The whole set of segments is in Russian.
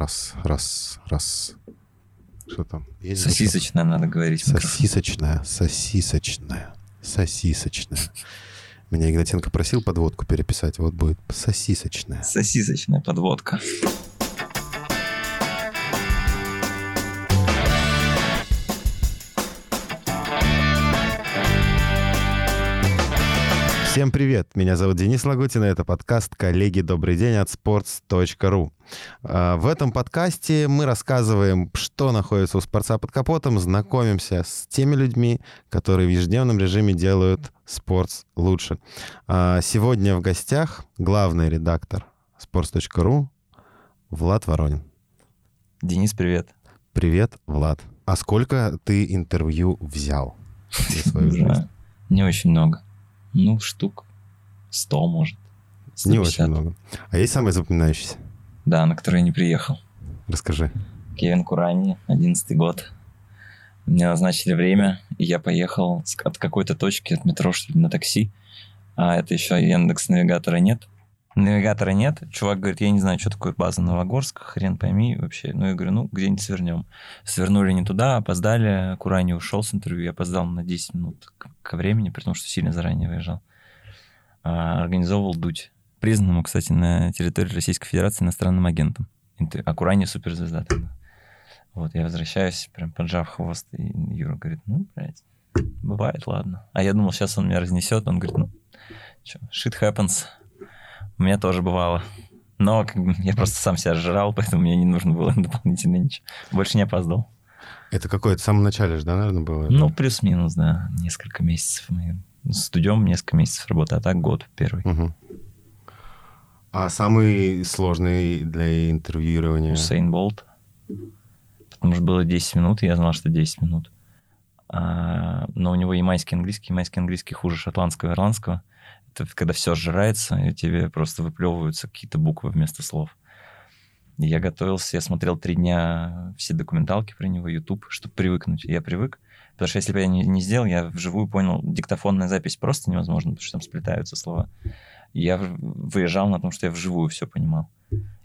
Раз, раз, раз. Что там? Есть Сосисочная надо говорить. Сосисочная, сосисочная, сосисочная. Меня Игнатенко просил подводку переписать, вот будет сосисочная. Сосисочная подводка. Всем привет! Меня зовут Денис Лагутин, и это подкаст «Коллеги, добрый день» от sports.ru. А, в этом подкасте мы рассказываем, что находится у спорца под капотом, знакомимся с теми людьми, которые в ежедневном режиме делают спортс лучше. А, сегодня в гостях главный редактор sports.ru Влад Воронин. Денис, привет. Привет, Влад. А сколько ты интервью взял за свою жизнь? Не очень много. Ну, штук 100, может. 150. Не очень много. А есть самый запоминающийся? Да, на который я не приехал. Расскажи. Кевин Курани, 11 год. Мне назначили время, и я поехал от какой-то точки, от метро, что ли, на такси. А это еще Яндекс навигатора нет. Навигатора нет. Чувак говорит, я не знаю, что такое база Новогорск, хрен пойми вообще. Ну, я говорю, ну, где-нибудь свернем. Свернули не туда, опоздали. Курани ушел с интервью, я опоздал на 10 минут ко времени, при том, что сильно заранее выезжал. А, организовывал дуть. Признанному, кстати, на территории Российской Федерации иностранным агентом. А Курани суперзвезда тогда. Вот, я возвращаюсь, прям поджав хвост, и Юра говорит, ну, блядь, бывает, ладно. А я думал, сейчас он меня разнесет, он говорит, ну, что, shit happens, у меня тоже бывало. Но как бы, я просто сам себя жрал, поэтому мне не нужно было дополнительно ничего. Больше не опоздал. Это какое-то в самом начале же, да, наверное, было? Ну, плюс-минус, да. Несколько месяцев. Мы студем несколько месяцев работы, а так год первый. Угу. А самый сложный для интервьюирования? Усейн Болт. Потому что было 10 минут, и я знал, что 10 минут. А, но у него и майский английский, и майский английский хуже шотландского и ирландского это когда все сжирается, и тебе просто выплевываются какие-то буквы вместо слов. И я готовился, я смотрел три дня все документалки про него, YouTube, чтобы привыкнуть. И я привык, потому что если бы я не, не сделал, я вживую понял, диктофонная запись просто невозможно, потому что там сплетаются слова. И я выезжал на том, что я вживую все понимал.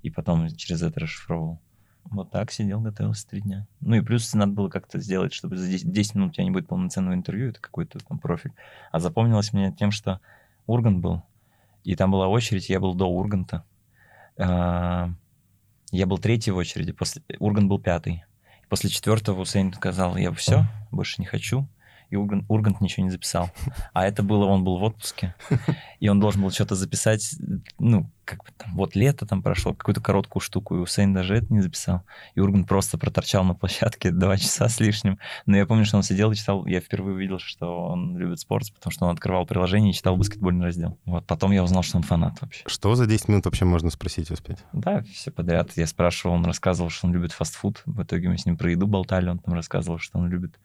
И потом через это расшифровывал. Вот так сидел, готовился три дня. Ну и плюс надо было как-то сделать, чтобы за 10, 10 минут у тебя не будет полноценного интервью, это какой-то там профиль. А запомнилось мне тем, что Ургант был, и там была очередь, я был до Урганта. Я был третий в очереди, после... Ургант был пятый. После четвертого Усейн сказал, я все, больше не хочу и Ургант, Ургант ничего не записал. А это было, он был в отпуске, и он должен был что-то записать, ну, как бы там, вот лето там прошло, какую-то короткую штуку, и Усейн даже это не записал. И Ургант просто проторчал на площадке два часа с лишним. Но я помню, что он сидел и читал, я впервые увидел, что он любит спорт, потому что он открывал приложение и читал баскетбольный раздел. Вот потом я узнал, что он фанат вообще. Что за 10 минут вообще можно спросить успеть? Да, все подряд. Я спрашивал, он рассказывал, что он любит фастфуд. В итоге мы с ним про еду болтали, он там рассказывал, что он любит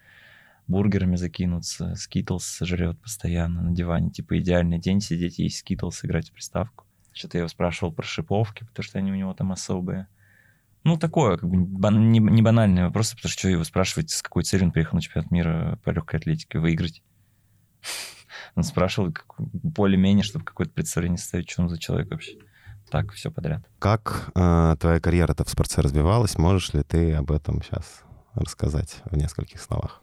бургерами закинуться, скитлс жрет постоянно на диване. Типа идеальный день сидеть есть скитлс, играть в приставку. Что-то я его спрашивал про шиповки, потому что они у него там особые. Ну, такое, как бы не, не банальный вопрос, потому что его спрашивать, с какой целью он приехал на чемпионат мира по легкой атлетике, выиграть. Он спрашивал более-менее, чтобы какое-то представление составить, что он за человек вообще. Так, все подряд. Как э, твоя карьера-то в спорте развивалась? Можешь ли ты об этом сейчас рассказать в нескольких словах?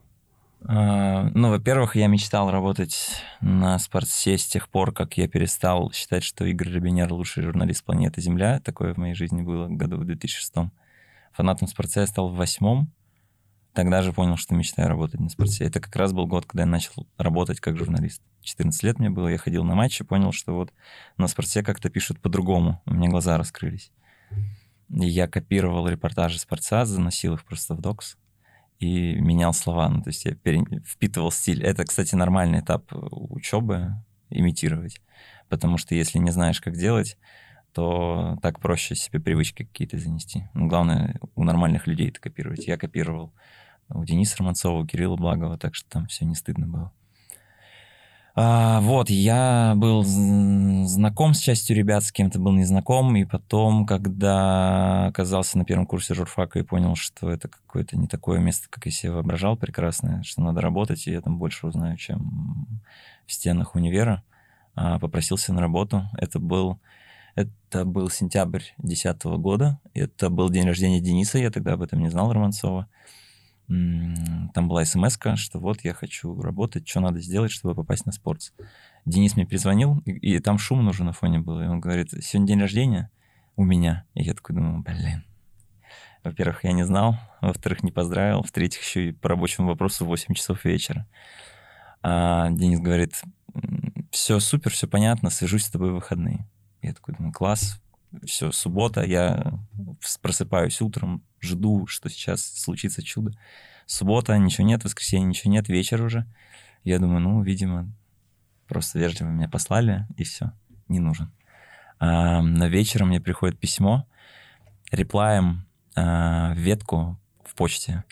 А, ну, во-первых, я мечтал работать на спортсе с тех пор, как я перестал считать, что Игорь Робинер лучший журналист планеты Земля. Такое в моей жизни было году в 2006. Фанатом спортса я стал в восьмом. Тогда же понял, что мечтаю работать на спорте. Это как раз был год, когда я начал работать как журналист. 14 лет мне было, я ходил на матчи, понял, что вот на спорте как-то пишут по-другому. У меня глаза раскрылись. И я копировал репортажи спорта, заносил их просто в докс и менял слова. Ну, то есть я пере... впитывал стиль. Это, кстати, нормальный этап учебы имитировать. Потому что если не знаешь, как делать, то так проще себе привычки какие-то занести. Ну, главное, у нормальных людей это копировать. Я копировал у Дениса Романцова, у Кирилла Благова, так что там все не стыдно было. А, вот, я был знаком с частью ребят, с кем-то был незнаком, и потом, когда оказался на первом курсе журфака и понял, что это какое-то не такое место, как я себе воображал прекрасное, что надо работать, и я там больше узнаю, чем в стенах универа, а, попросился на работу. Это был Это был сентябрь 2010 года. Это был день рождения Дениса, я тогда об этом не знал, Романцова. Там была смс что вот я хочу работать, что надо сделать, чтобы попасть на спорт. Денис мне перезвонил, и, и там шум уже на фоне был. И он говорит, сегодня день рождения у меня. И я такой думаю, блин. Во-первых, я не знал, во-вторых, не поздравил, в-третьих, еще и по рабочему вопросу в 8 часов вечера. А Денис говорит, все супер, все понятно, свяжусь с тобой в выходные. Я такой думаю, класс, все, суббота, я просыпаюсь утром, жду, что сейчас случится чудо. Суббота, ничего нет, воскресенье, ничего нет, вечер уже. Я думаю, ну, видимо, просто вежливо меня послали, и все, не нужен. А, на вечером мне приходит письмо, реплаем а, ветку в почте.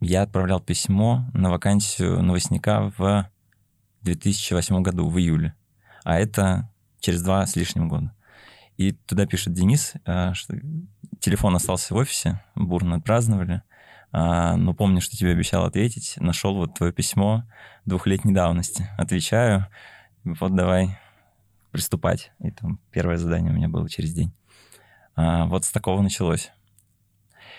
Я отправлял письмо на вакансию новостника в 2008 году, в июле. А это через два с лишним года. И туда пишет Денис, а, что телефон остался в офисе, бурно отпраздновали, а, но помню, что тебе обещал ответить, нашел вот твое письмо двухлетней давности. Отвечаю, вот давай приступать. И там первое задание у меня было через день. А, вот с такого началось.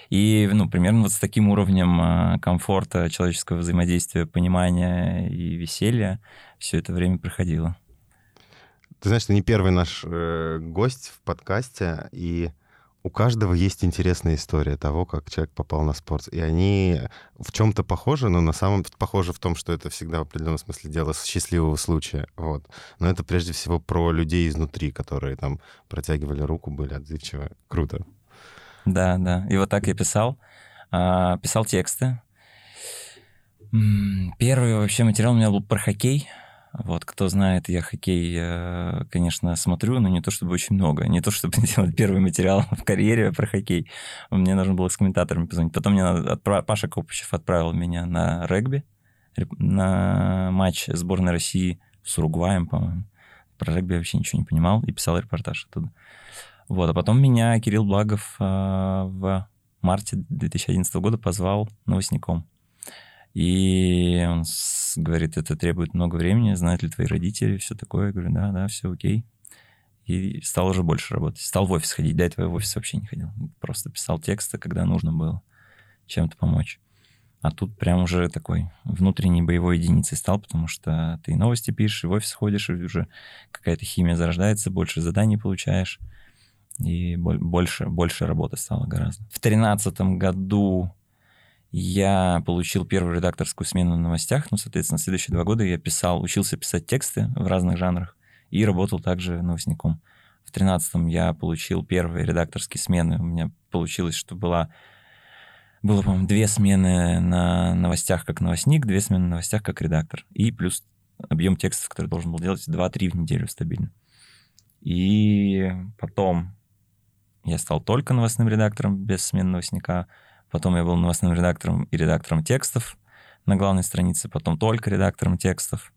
И, ну, примерно вот с таким уровнем комфорта, человеческого взаимодействия, понимания и веселья все это время проходило. Ты знаешь, ты не первый наш э, гость в подкасте, и у каждого есть интересная история того, как человек попал на спорт. И они в чем-то похожи, но на самом похожи в том, что это всегда в определенном смысле дело счастливого случая. Вот. Но это прежде всего про людей изнутри, которые там протягивали руку, были отзывчивы. Круто. Да, да. И вот так я писал. А, писал тексты. Первый вообще материал у меня был про хоккей. Вот, кто знает, я хоккей, э, конечно, смотрю, но не то чтобы очень много. Не то чтобы делать первый материал в карьере про хоккей. Мне нужно было с комментаторами позвонить. Потом мне отправ... Паша Копычев отправил меня на регби, на матч сборной России с Уругваем, по-моему. Про регби я вообще ничего не понимал и писал репортаж оттуда. Вот, а потом меня Кирилл Благов э, в марте 2011 года позвал новостником. И он говорит, это требует много времени, знают ли твои родители, все такое. Я говорю, да, да, все окей. И стал уже больше работать. Стал в офис ходить. До этого я в офис вообще не ходил. Просто писал тексты, когда нужно было чем-то помочь. А тут прям уже такой внутренней боевой единицей стал, потому что ты новости пишешь, и в офис ходишь, и уже какая-то химия зарождается, больше заданий получаешь, и больше, больше работы стало гораздо. В тринадцатом году я получил первую редакторскую смену на новостях, ну, соответственно, следующие два года я писал, учился писать тексты в разных жанрах и работал также новостником. В тринадцатом я получил первые редакторские смены. У меня получилось, что была было, по-моему, две смены на новостях как новостник, две смены на новостях как редактор. И плюс объем текстов, который должен был делать 2-3 в неделю стабильно. И потом я стал только новостным редактором без смены новостника. Потом я был новостным редактором и редактором текстов на главной странице, потом только редактором текстов.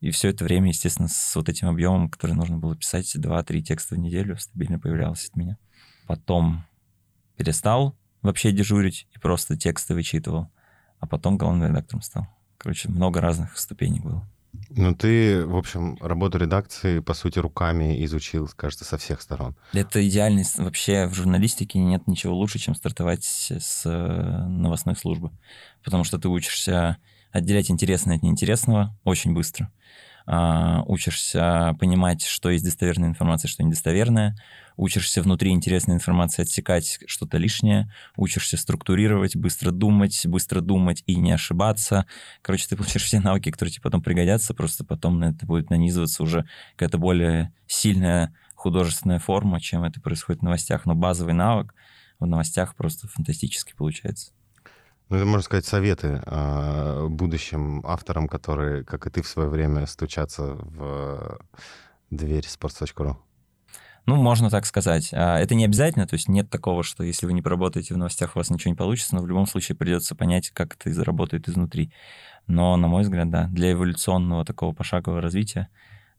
И все это время, естественно, с вот этим объемом, который нужно было писать, 2-3 текста в неделю стабильно появлялось от меня. Потом перестал вообще дежурить и просто тексты вычитывал, а потом главным редактором стал. Короче, много разных ступенек было. Ну, ты, в общем, работу редакции, по сути, руками изучил, кажется, со всех сторон. Это идеальность. Вообще в журналистике нет ничего лучше, чем стартовать с э, новостной службы. Потому что ты учишься отделять интересное от неинтересного очень быстро. А, учишься понимать, что есть достоверная информация, что недостоверная, учишься внутри интересной информации отсекать что-то лишнее, учишься структурировать, быстро думать, быстро думать и не ошибаться. Короче, ты получишь все навыки, которые тебе потом пригодятся, просто потом на это будет нанизываться уже какая-то более сильная художественная форма, чем это происходит в новостях. Но базовый навык в новостях просто фантастически получается. Ну, это, можно сказать, советы э, будущим авторам, которые, как и ты в свое время, стучатся в дверь sports.ru. Ну, можно так сказать. А, это не обязательно, то есть нет такого, что если вы не поработаете в новостях, у вас ничего не получится, но в любом случае придется понять, как это заработает изнутри. Но, на мой взгляд, да, для эволюционного такого пошагового развития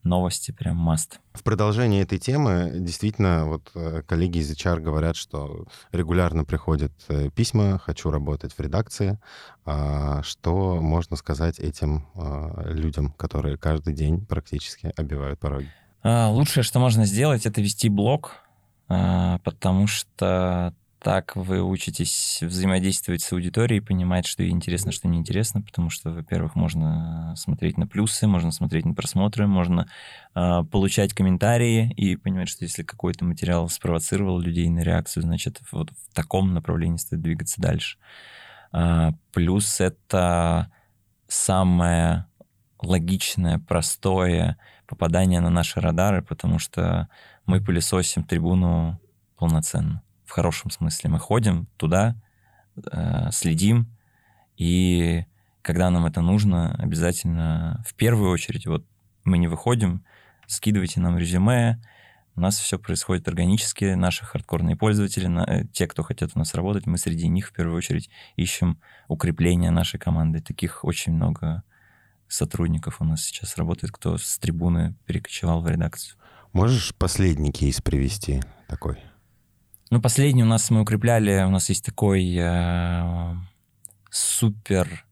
новости прям маст. В продолжении этой темы действительно вот э, коллеги из HR говорят, что регулярно приходят э, письма «хочу работать в редакции». А что можно сказать этим а, людям, которые каждый день практически обивают пороги? А, лучшее, что можно сделать, это вести блог, потому что так вы учитесь взаимодействовать с аудиторией, понимать, что ей интересно, что неинтересно, потому что, во-первых, можно смотреть на плюсы, можно смотреть на просмотры, можно э, получать комментарии и понимать, что если какой-то материал спровоцировал людей на реакцию, значит, вот в таком направлении стоит двигаться дальше. Э, плюс это самое логичное, простое попадание на наши радары, потому что мы пылесосим трибуну полноценно в хорошем смысле. Мы ходим туда, э, следим, и когда нам это нужно, обязательно в первую очередь, вот мы не выходим, скидывайте нам резюме, у нас все происходит органически, наши хардкорные пользователи, э, те, кто хотят у нас работать, мы среди них в первую очередь ищем укрепление нашей команды. Таких очень много сотрудников у нас сейчас работает, кто с трибуны перекочевал в редакцию. Можешь последний кейс привести такой? Ну, последний у нас мы укрепляли, у нас есть такой э, супер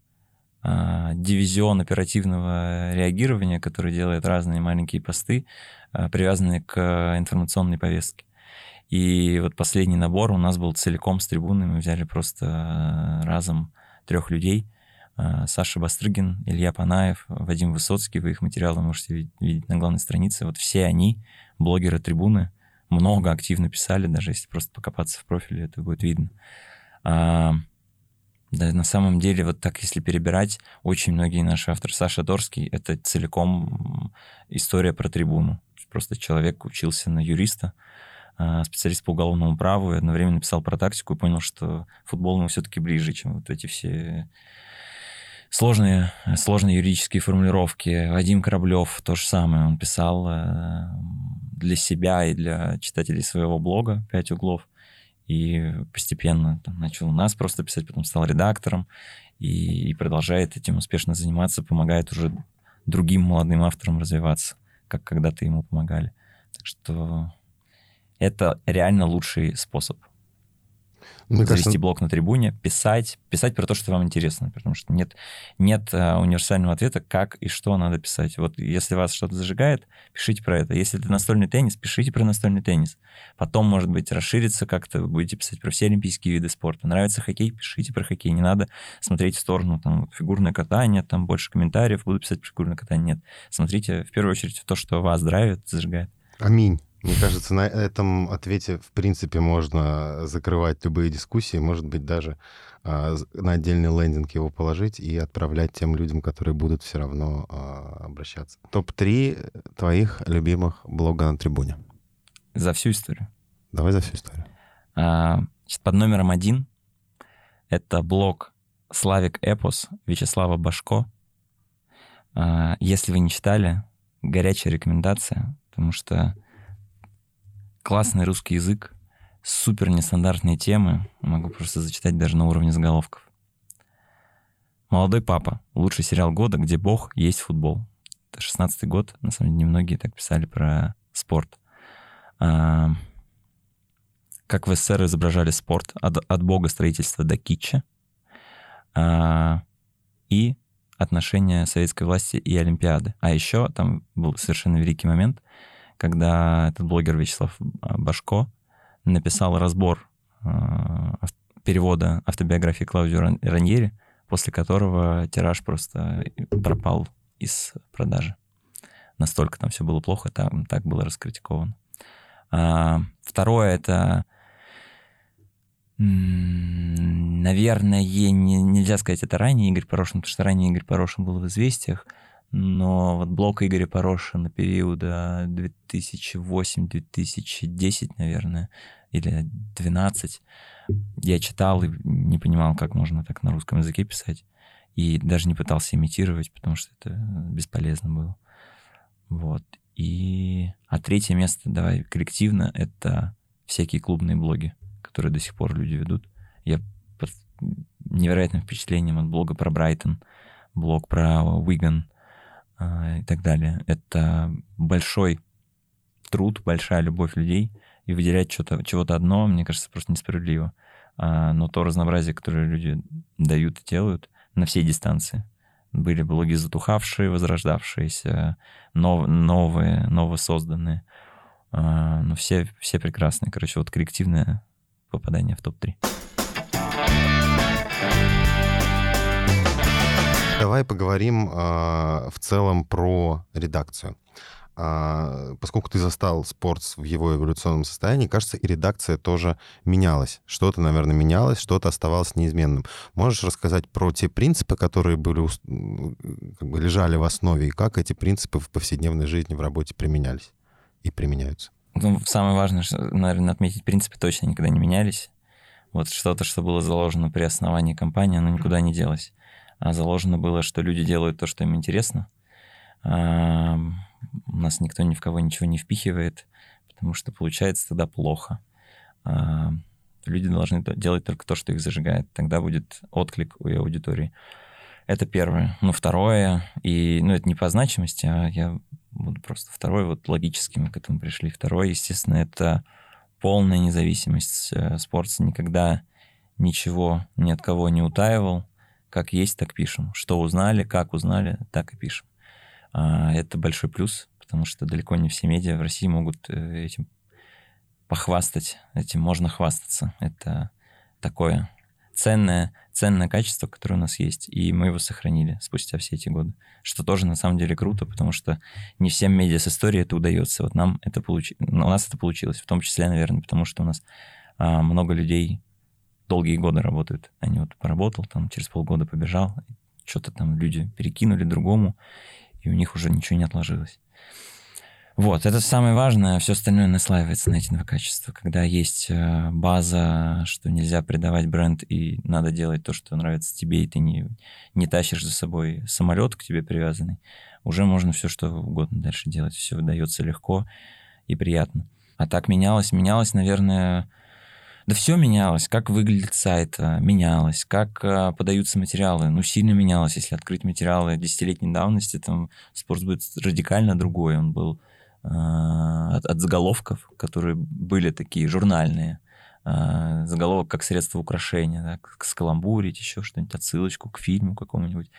э, дивизион оперативного реагирования, который делает разные маленькие посты, э, привязанные к информационной повестке. И вот последний набор у нас был целиком с трибуны, мы взяли просто э, разом трех людей. Э, Саша Бастрыгин, Илья Панаев, Вадим Высоцкий, вы их материалы можете видеть на главной странице. Вот все они, блогеры трибуны, много активно писали, даже если просто покопаться в профиле, это будет видно. А, да, на самом деле, вот так, если перебирать, очень многие наши авторы, Саша Дорский, это целиком история про трибуну. Просто человек учился на юриста, а, специалист по уголовному праву, и одновременно писал про тактику и понял, что футбол ему все-таки ближе, чем вот эти все сложные, сложные юридические формулировки. Вадим Кораблев то же самое, он писал э, для себя и для читателей своего блога «Пять углов». И постепенно там, начал у нас просто писать, потом стал редактором и, и продолжает этим успешно заниматься, помогает уже другим молодым авторам развиваться, как когда-то ему помогали. Так что это реально лучший способ мне завести кажется... блог на трибуне, писать, писать про то, что вам интересно, потому что нет, нет а, универсального ответа, как и что надо писать. Вот если вас что-то зажигает, пишите про это. Если это настольный теннис, пишите про настольный теннис. Потом, может быть, расширится как-то, вы будете писать про все олимпийские виды спорта. Нравится хоккей, пишите про хоккей. Не надо смотреть в сторону, там, фигурное катание, там больше комментариев, буду писать про фигурное катание. Нет. Смотрите, в первую очередь, в то, что вас драйвит, зажигает. Аминь. Мне кажется, на этом ответе, в принципе, можно закрывать любые дискуссии, может быть, даже а, на отдельный лендинг его положить и отправлять тем людям, которые будут все равно а, обращаться. Топ-3 твоих любимых блога на трибуне. За всю историю. Давай за всю историю. А, под номером один это блог Славик Эпос Вячеслава Башко. А, если вы не читали, горячая рекомендация, потому что классный русский язык, супер нестандартные темы. Могу просто зачитать даже на уровне заголовков. «Молодой папа. Лучший сериал года, где бог есть футбол». Это 16 год. На самом деле, немногие так писали про спорт. А, как в СССР изображали спорт от, от бога строительства до китча. А, и отношения советской власти и Олимпиады. А еще там был совершенно великий момент — когда этот блогер Вячеслав а, Башко написал разбор э, перевода автобиографии Клаудио Раньери, после которого тираж просто пропал из продажи. Настолько там все было плохо, там так было раскритиковано. А, второе — это, наверное, не, нельзя сказать это ранее Игорь Порошин, потому что ранее Игорь Порошин был в «Известиях», но вот блок Игоря Порошина периода 2008-2010, наверное, или 2012, я читал и не понимал, как можно так на русском языке писать. И даже не пытался имитировать, потому что это бесполезно было. Вот. И... А третье место, давай, коллективно, это всякие клубные блоги, которые до сих пор люди ведут. Я под невероятным впечатлением от блога про Брайтон, блог про Уиган, и так далее. Это большой труд, большая любовь людей, и выделять что-то, чего-то одно, мне кажется, просто несправедливо. А, но то разнообразие, которое люди дают и делают на всей дистанции, Были блоги затухавшие, возрождавшиеся, нов, новые, новосозданные. А, ну, все, все прекрасные. Короче, вот коллективное попадание в топ-3. Давай поговорим э, в целом про редакцию. А, поскольку ты застал спорт в его эволюционном состоянии, кажется, и редакция тоже менялась. Что-то, наверное, менялось, что-то оставалось неизменным. Можешь рассказать про те принципы, которые были, как бы лежали в основе, и как эти принципы в повседневной жизни, в работе применялись и применяются? Ну, самое важное, что, наверное, отметить, принципы точно никогда не менялись. Вот что-то, что было заложено при основании компании, оно никуда не делось. А заложено было, что люди делают то, что им интересно. У нас никто ни в кого ничего не впихивает, потому что получается тогда плохо. Люди должны делать только то, что их зажигает. Тогда будет отклик у аудитории. Это первое. Ну, второе, и, ну, это не по значимости, а я буду просто второй, вот логически мы к этому пришли. Второе, естественно, это полная независимость. Э, Спорт никогда ничего ни от кого не утаивал. Как есть, так пишем. Что узнали, как узнали, так и пишем. А, это большой плюс, потому что далеко не все медиа в России могут э, этим похвастать. Этим можно хвастаться. Это такое ценное, ценное качество, которое у нас есть, и мы его сохранили спустя все эти годы. Что тоже на самом деле круто, потому что не всем медиа с историей это удается. Вот нам это получилось, у нас это получилось, в том числе, наверное, потому что у нас а, много людей долгие годы работают. Они вот поработал, там через полгода побежал, что-то там люди перекинули другому, и у них уже ничего не отложилось. Вот, это самое важное, все остальное наслаивается на эти два качества. Когда есть э, база, что нельзя предавать бренд, и надо делать то, что нравится тебе, и ты не, не тащишь за собой самолет к тебе привязанный, уже можно все что угодно дальше делать. Все выдается легко и приятно. А так менялось, менялось, наверное, да все менялось. Как выглядит сайт, э, менялось. Как э, подаются материалы, ну, сильно менялось. Если открыть материалы десятилетней давности, там спорт будет радикально другой. Он был э, от, от заголовков, которые были такие журнальные. Э, заголовок как средство украшения, да, скаламбурить, еще что-нибудь, отсылочку к фильму какому-нибудь.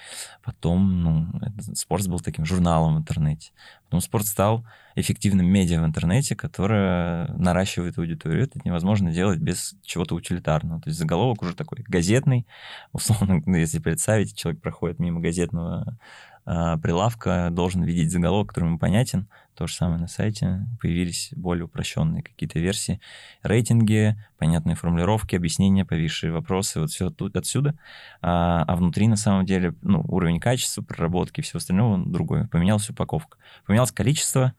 Потом, ну, спорт был таким журналом в интернете. Потом спорт стал эффективным медиа в интернете, которое наращивает аудиторию. Это невозможно делать без чего-то утилитарного. То есть заголовок уже такой газетный. Условно, ну, если представить, человек проходит мимо газетного прилавка должен видеть заголовок, который ему понятен. То же самое на сайте. Появились более упрощенные какие-то версии. Рейтинги, понятные формулировки, объяснения, повисшие вопросы. Вот все тут отсюда. А, а внутри, на самом деле, ну, уровень качества, проработки и всего остального другой. Поменялась упаковка. Поменялось количество.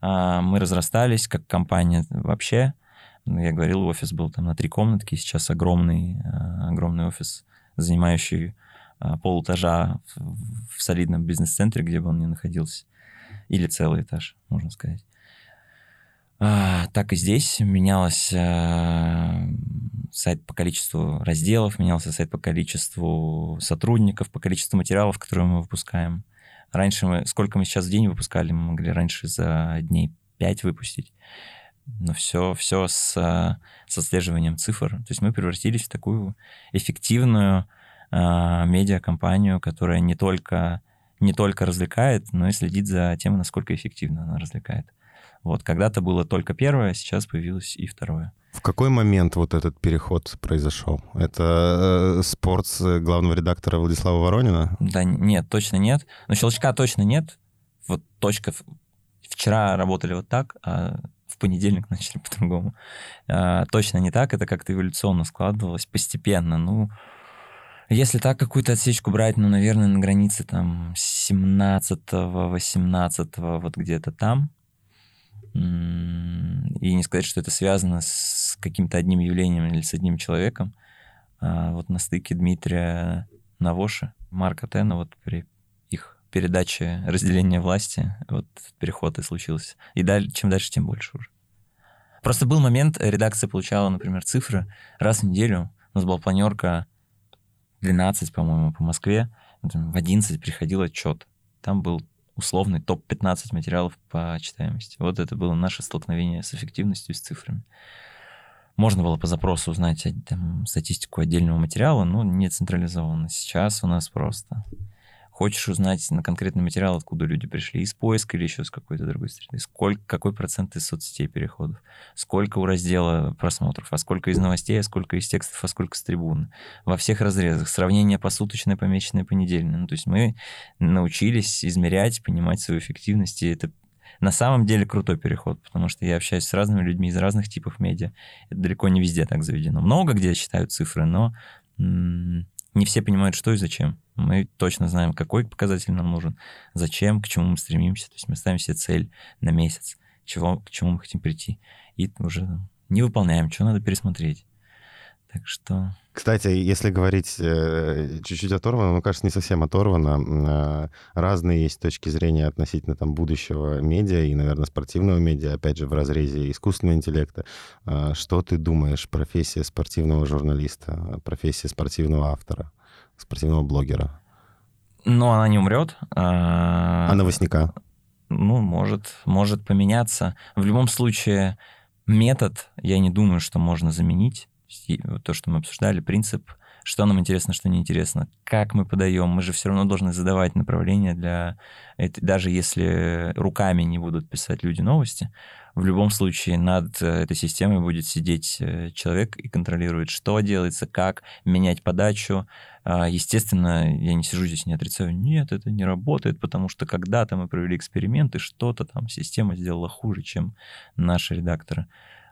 А, мы разрастались как компания вообще. Ну, я говорил, офис был там на три комнатки. Сейчас огромный, огромный офис, занимающий а, полэтажа в, в солидном бизнес-центре, где бы он ни находился. Или целый этаж, можно сказать. А, так и здесь менялось а, сайт по количеству разделов, менялся сайт по количеству сотрудников, по количеству материалов, которые мы выпускаем. Раньше мы, сколько мы сейчас в день выпускали, мы могли раньше за дней 5 выпустить. Но все, все с, с отслеживанием цифр. То есть мы превратились в такую эффективную медиакомпанию, которая не только, не только развлекает, но и следит за тем, насколько эффективно она развлекает. Вот, когда-то было только первое, сейчас появилось и второе. В какой момент вот этот переход произошел? Это э, спорт главного редактора Владислава Воронина? Да нет, точно нет. Но щелчка точно нет. Вот точка... Вчера работали вот так, а в понедельник начали по-другому. А, точно не так, это как-то эволюционно складывалось постепенно. Ну, если так какую-то отсечку брать, ну, наверное, на границе там 17-го, 18-го, вот где-то там. И не сказать, что это связано с каким-то одним явлением или с одним человеком. А вот на стыке Дмитрия Навоши, Марка Тена, вот при их передаче разделения власти, вот переход и случился. И далее, чем дальше, тем больше уже. Просто был момент, редакция получала, например, цифры раз в неделю. У нас была планерка 12, по-моему, по Москве, в 11 приходил отчет. Там был условный топ-15 материалов по читаемости. Вот это было наше столкновение с эффективностью и с цифрами. Можно было по запросу узнать там, статистику отдельного материала, но не централизованно. Сейчас у нас просто Хочешь узнать на конкретный материал, откуда люди пришли, из поиска или еще с какой-то другой стороны. Сколько, какой процент из соцсетей переходов, сколько у раздела просмотров, а сколько из новостей, а сколько из текстов, а сколько с трибуны. Во всех разрезах. Сравнение посуточное, помеченное, понедельное. Ну, то есть мы научились измерять, понимать свою эффективность, и это на самом деле крутой переход, потому что я общаюсь с разными людьми из разных типов медиа. Это далеко не везде так заведено. Много где считают цифры, но не все понимают, что и зачем. Мы точно знаем, какой показатель нам нужен, зачем, к чему мы стремимся. То есть мы ставим себе цель на месяц, чего, к чему мы хотим прийти. И уже не выполняем, что надо пересмотреть. Так что... Кстати, если говорить э, чуть-чуть оторвано, ну, кажется, не совсем оторвано. Э, разные есть точки зрения относительно там будущего медиа и, наверное, спортивного медиа, опять же, в разрезе искусственного интеллекта. Э, что ты думаешь, профессия спортивного журналиста, профессия спортивного автора, спортивного блогера? Ну, она не умрет. А новостника? Ну, может, может поменяться. В любом случае, метод, я не думаю, что можно заменить то, что мы обсуждали, принцип, что нам интересно, что неинтересно, как мы подаем. Мы же все равно должны задавать направление для... Даже если руками не будут писать люди новости, в любом случае над э, этой системой будет сидеть э, человек и контролирует, что делается, как менять подачу. А, естественно, я не сижу здесь, не отрицаю, нет, это не работает, потому что когда-то мы провели эксперименты, что-то там система сделала хуже, чем наши редакторы.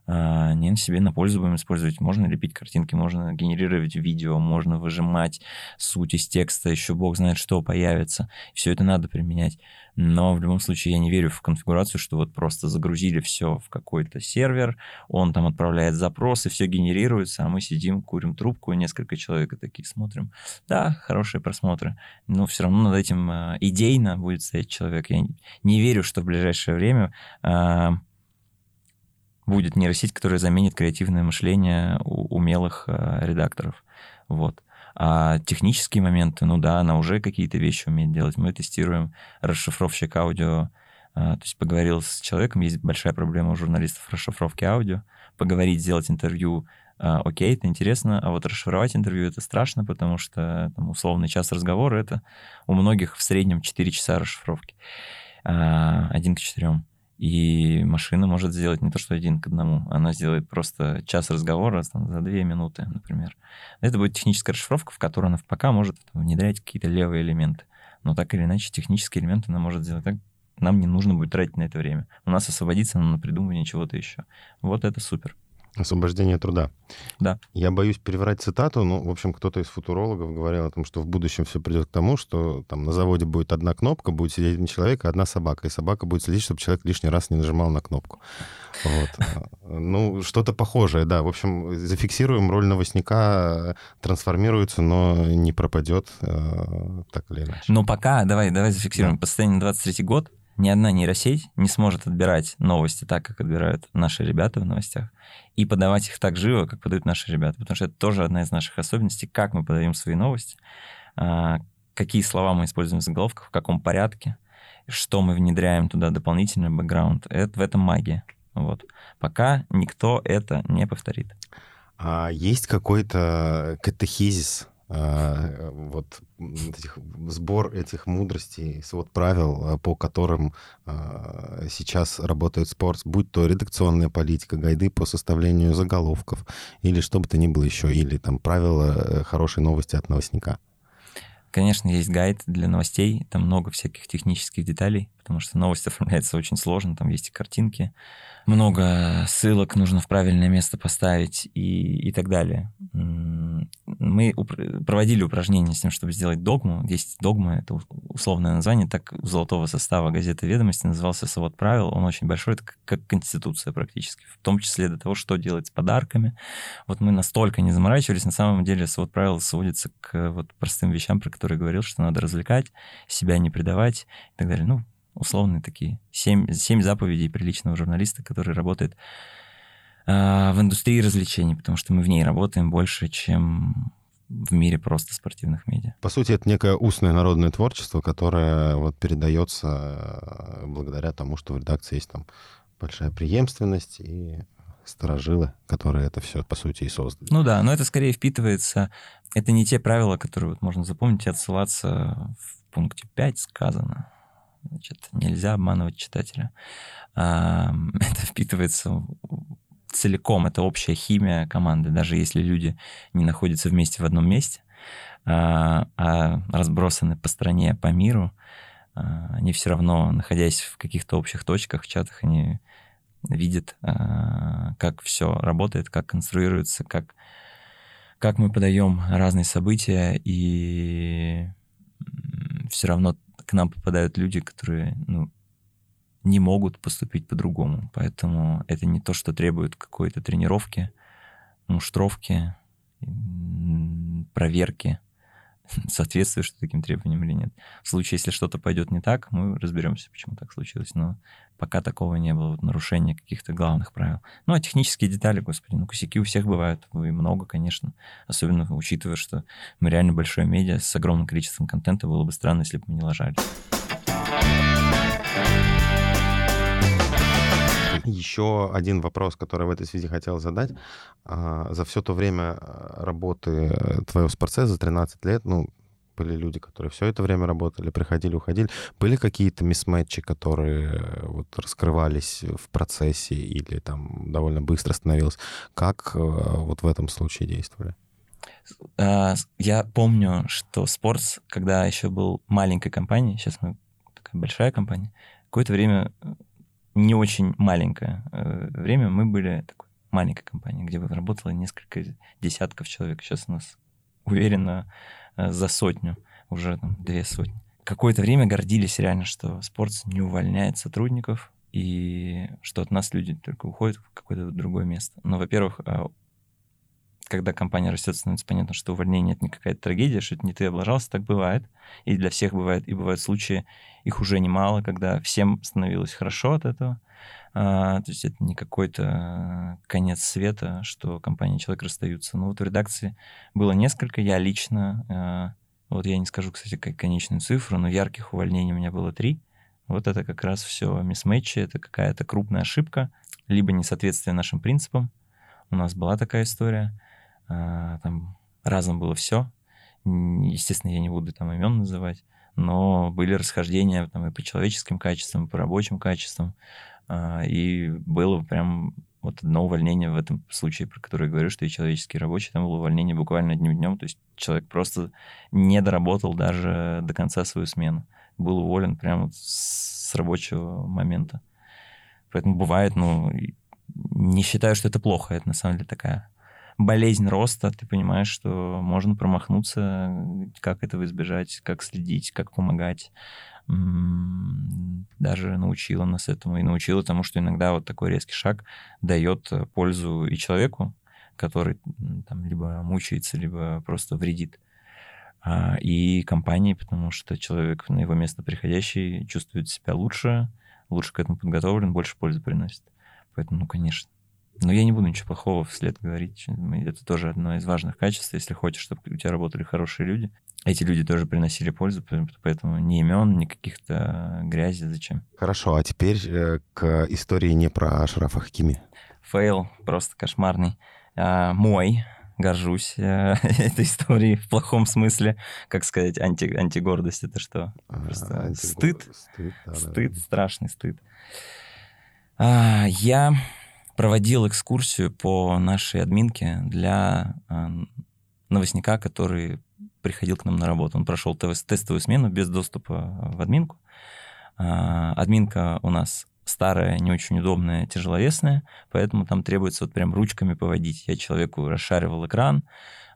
А, не себе на пользу будем использовать. Можно лепить картинки, можно генерировать видео, можно выжимать суть из текста, еще бог знает, что появится. Все это надо применять. Но в любом случае я не верю в конфигурацию, что вот просто загрузили все в какой-то сервер, он там отправляет запросы, все генерируется, а мы сидим, курим трубку, несколько человек и такие смотрим. Да, хорошие просмотры, но все равно над этим а, идейно будет стоять человек. Я не верю, что в ближайшее время а, будет нейросеть, которая заменит креативное мышление у умелых э, редакторов. Вот. А технические моменты, ну да, она уже какие-то вещи умеет делать. Мы тестируем расшифровщик аудио. А, то есть поговорил с человеком, есть большая проблема у журналистов расшифровки аудио. Поговорить, сделать интервью, а, окей, это интересно, а вот расшифровать интервью это страшно, потому что там, условный час разговора это у многих в среднем 4 часа расшифровки. А, один к четырем. И машина может сделать не то, что один к одному. Она сделает просто час разговора там, за две минуты, например. Это будет техническая расшифровка, в которой она пока может внедрять какие-то левые элементы. Но так или иначе, технические элементы она может сделать так, нам не нужно будет тратить на это время. У нас освободится на придумывание чего-то еще. Вот это супер. Освобождение труда. Да. Я боюсь переврать цитату, но, в общем, кто-то из футурологов говорил о том, что в будущем все придет к тому, что там на заводе будет одна кнопка, будет сидеть один человек и одна собака, и собака будет следить, чтобы человек лишний раз не нажимал на кнопку. Вот. Ну, что-то похожее, да. В общем, зафиксируем, роль новостника трансформируется, но не пропадет э, так или иначе. Но пока, давай, давай зафиксируем, да. по состоянию на 23 год ни одна нейросеть не сможет отбирать новости так, как отбирают наши ребята в новостях, и подавать их так живо, как подают наши ребята. Потому что это тоже одна из наших особенностей, как мы подаем свои новости, а, какие слова мы используем в заголовках, в каком порядке, что мы внедряем туда дополнительный бэкграунд. Это, в этом магия. Вот. Пока никто это не повторит. А есть какой-то катехизис а, вот этих, сбор этих мудростей, свод правил, а, по которым а, сейчас работает спорт, будь то редакционная политика, гайды по составлению заголовков, или что бы то ни было еще, или там правила э, хорошей новости от новостника. Конечно, есть гайд для новостей, там много всяких технических деталей, потому что новость оформляется очень сложно, там есть и картинки, много ссылок нужно в правильное место поставить и, и так далее. Мы уп- проводили упражнения с тем, чтобы сделать догму. Есть догма, это условное название, так у золотого состава газеты «Ведомости» назывался «Свод правил». Он очень большой, это как, как конституция практически, в том числе до того, что делать с подарками. Вот мы настолько не заморачивались, на самом деле свод правил сводится к вот простым вещам, про которые говорил, что надо развлекать, себя не предавать и так далее. Ну, условные такие. Семь, семь заповедей приличного журналиста, который работает э, в индустрии развлечений, потому что мы в ней работаем больше, чем в мире просто спортивных медиа. По сути, это некое устное народное творчество, которое вот передается а, благодаря тому, что в редакции есть там большая преемственность и сторожилы, которые это все, по сути, и создали. Ну да, но это скорее впитывается... Это не те правила, которые вот можно запомнить и отсылаться в пункте 5 сказано, значит, нельзя обманывать читателя. Это впитывается целиком, это общая химия команды, даже если люди не находятся вместе в одном месте, а, а разбросаны по стране, по миру, а, они все равно, находясь в каких-то общих точках, в чатах, они видят, а, как все работает, как конструируется, как, как мы подаем разные события, и все равно к нам попадают люди, которые ну, не могут поступить по-другому. Поэтому это не то, что требует какой-то тренировки, муштровки, проверки соответствуешь таким требованиям или нет. В случае, если что-то пойдет не так, мы разберемся, почему так случилось. Но пока такого не было, вот, нарушения каких-то главных правил. Ну, а технические детали, господи, ну, косяки у всех бывают, и много, конечно. Особенно учитывая, что мы реально большое медиа с огромным количеством контента, было бы странно, если бы мы не лажали. Еще один вопрос, который в этой связи хотел задать. А, за все то время а, работы э, твоего спортсея, за 13 лет, ну, были люди, которые все это время работали, приходили, уходили. Были какие-то мисс-матчи, которые э, вот раскрывались в процессе или там довольно быстро становилось? Как э, вот в этом случае действовали? А, я помню, что Спортс, когда еще был маленькой компанией, сейчас мы такая большая компания, какое-то время не очень маленькое э, время мы были такой маленькой компанией, где работало несколько десятков человек. Сейчас у нас уверенно э, за сотню, уже там две сотни. Какое-то время гордились реально, что спорт не увольняет сотрудников, и что от нас люди только уходят в какое-то другое место. Но, во-первых, а, когда компания растет, становится понятно, что увольнение это не какая-то трагедия, что это не ты облажался, так бывает. И для всех бывает. И бывают случаи, их уже немало, когда всем становилось хорошо от этого. А, то есть это не какой-то конец света, что компания и человек расстаются. Но вот в редакции было несколько. Я лично, а, вот я не скажу, кстати, как конечную цифру, но ярких увольнений у меня было три. Вот это как раз все мисс-мэтчи, это какая-то крупная ошибка, либо несоответствие нашим принципам. У нас была такая история. А, там разом было все. Естественно, я не буду там имен называть, но были расхождения там и по человеческим качествам, и по рабочим качествам. А, и было прям вот одно увольнение в этом случае, про которое я говорю, что и человеческий рабочий, там было увольнение буквально одним днем, то есть человек просто не доработал даже до конца свою смену. Был уволен прямо с рабочего момента. Поэтому бывает, ну, не считаю, что это плохо, это на самом деле такая болезнь роста, ты понимаешь, что можно промахнуться, как этого избежать, как следить, как помогать. Даже научила нас этому и научила тому, что иногда вот такой резкий шаг дает пользу и человеку, который там либо мучается, либо просто вредит а, и компании, потому что человек на его место приходящий чувствует себя лучше, лучше к этому подготовлен, больше пользы приносит. Поэтому, ну, конечно, но я не буду ничего плохого вслед говорить. Это тоже одно из важных качеств. Если хочешь, чтобы у тебя работали хорошие люди, эти люди тоже приносили пользу, поэтому ни имен, ни каких-то грязи, зачем. Хорошо, а теперь э, к истории не про Шарафа Хакими. Фейл просто кошмарный. А, мой, горжусь э, этой историей в плохом смысле. Как сказать, анти, антигордость это что? А, просто а, стыд. Стыд, да, стыд да. страшный стыд. А, я проводил экскурсию по нашей админке для э, новостника, который приходил к нам на работу. Он прошел тестовую смену без доступа в админку. Э, админка у нас старая, не очень удобная, тяжеловесная, поэтому там требуется вот прям ручками поводить. Я человеку расшаривал экран,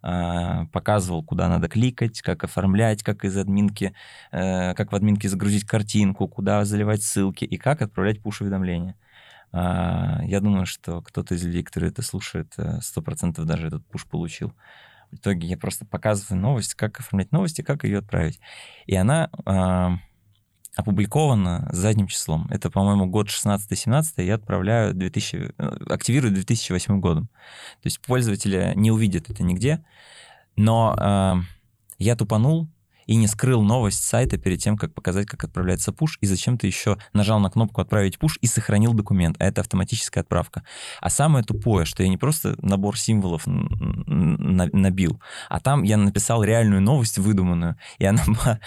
э, показывал, куда надо кликать, как оформлять, как из админки, э, как в админке загрузить картинку, куда заливать ссылки и как отправлять пуш-уведомления. А, я думаю, что кто-то из людей, которые это слушает, э, сто процентов даже этот пуш получил. В итоге я просто показываю новость, как оформлять новости, как ее отправить. И она э, опубликована задним числом. Это, по-моему, год 16-17, я отправляю 2000, э, активирую 2008 годом. То есть пользователи не увидят это нигде, но э, я тупанул, и не скрыл новость сайта перед тем, как показать, как отправляется пуш, и зачем-то еще нажал на кнопку «Отправить пуш» и сохранил документ, а это автоматическая отправка. А самое тупое, что я не просто набор символов набил, а там я написал реальную новость выдуманную, и она была...